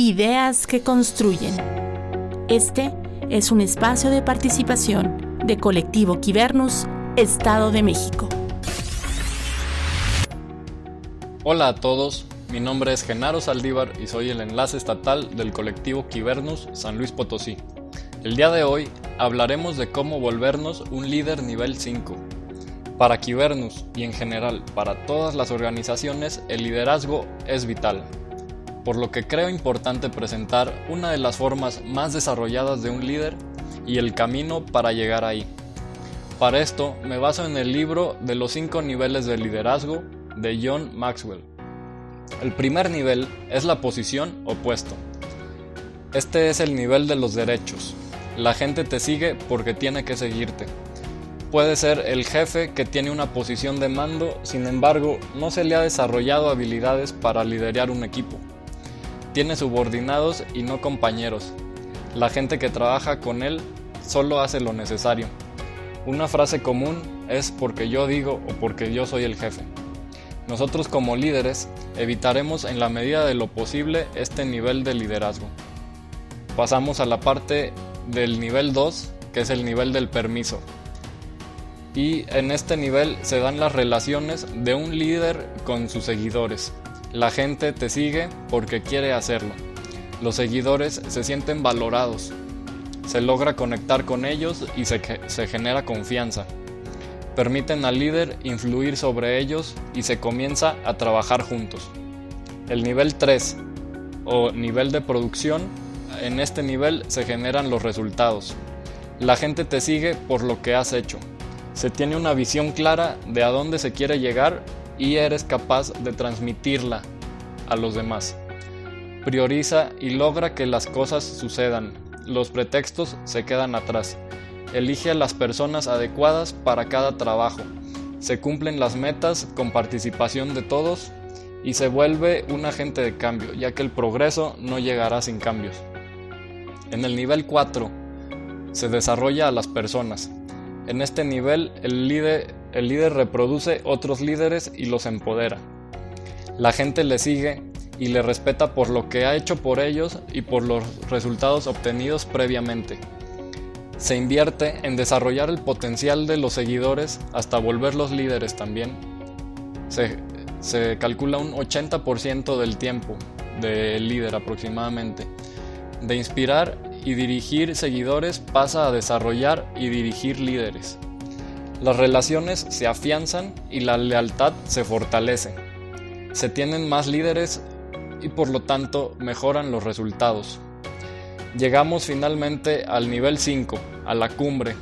Ideas que construyen. Este es un espacio de participación de Colectivo Quibernus, Estado de México. Hola a todos, mi nombre es Genaro Saldívar y soy el enlace estatal del colectivo Quibernus San Luis Potosí. El día de hoy hablaremos de cómo volvernos un líder nivel 5. Para Quibernus y en general para todas las organizaciones el liderazgo es vital, por lo que creo importante presentar una de las formas más desarrolladas de un líder y el camino para llegar ahí. Para esto me baso en el libro de los 5 niveles de liderazgo de John Maxwell. El primer nivel es la posición opuesto. Este es el nivel de los derechos. La gente te sigue porque tiene que seguirte. Puede ser el jefe que tiene una posición de mando, sin embargo, no se le ha desarrollado habilidades para liderar un equipo. Tiene subordinados y no compañeros. La gente que trabaja con él solo hace lo necesario. Una frase común es porque yo digo o porque yo soy el jefe. Nosotros como líderes evitaremos en la medida de lo posible este nivel de liderazgo. Pasamos a la parte del nivel 2, que es el nivel del permiso. Y en este nivel se dan las relaciones de un líder con sus seguidores. La gente te sigue porque quiere hacerlo. Los seguidores se sienten valorados. Se logra conectar con ellos y se, genera confianza permiten al líder influir sobre ellos y se comienza a trabajar juntos. El nivel 3 o nivel de producción, en este nivel se generan los resultados. La gente te sigue por lo que has hecho. Se tiene una visión clara de a dónde se quiere llegar y eres capaz de transmitirla a los demás. Prioriza y logra que las cosas sucedan. Los pretextos se quedan atrás. Elige a las personas adecuadas para cada trabajo. Se cumplen las metas con participación de todos y se vuelve un agente de cambio, ya que el progreso no llegará sin cambios. En el nivel 4 se desarrolla a las personas. En este nivel el líder, el líder reproduce otros líderes y los empodera. La gente le sigue y le respeta por lo que ha hecho por ellos y por los resultados obtenidos previamente se invierte en desarrollar el potencial de los seguidores hasta volverlos líderes también. Se, calcula un 80% del tiempo del líder aproximadamente. De inspirar y dirigir seguidores pasa a desarrollar y dirigir líderes. Las relaciones se afianzan y la lealtad se fortalece. Se tienen más líderes y por lo tanto mejoran los resultados. Llegamos finalmente al nivel 5, a la cumbre.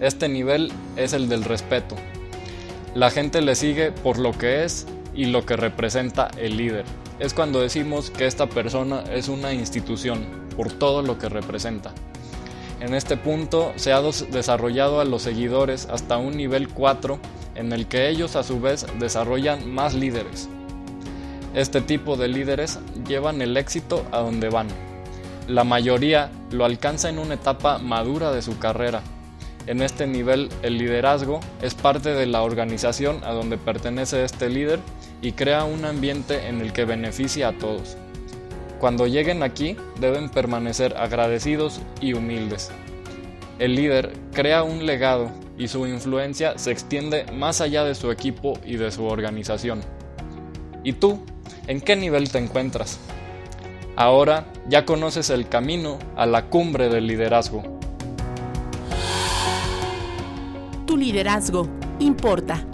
Este nivel es el del respeto. La gente le sigue por lo que es y lo que representa el líder. Es cuando decimos que esta persona es una institución, por todo lo que representa. En este punto se ha desarrollado a los seguidores hasta un nivel 4 en el que ellos a su vez desarrollan más líderes. Este tipo de líderes llevan el éxito a donde van. La mayoría lo alcanza en una etapa madura de su carrera. En este nivel el liderazgo es parte de la organización a donde pertenece este líder y crea un ambiente en el que beneficia a todos. Cuando lleguen aquí deben permanecer agradecidos y humildes. El líder crea un legado y su influencia se extiende más allá de su equipo y de su organización. ¿Y tú? ¿En qué nivel te encuentras? Ahora ya conoces el camino a la cumbre del liderazgo. Tu liderazgo importa.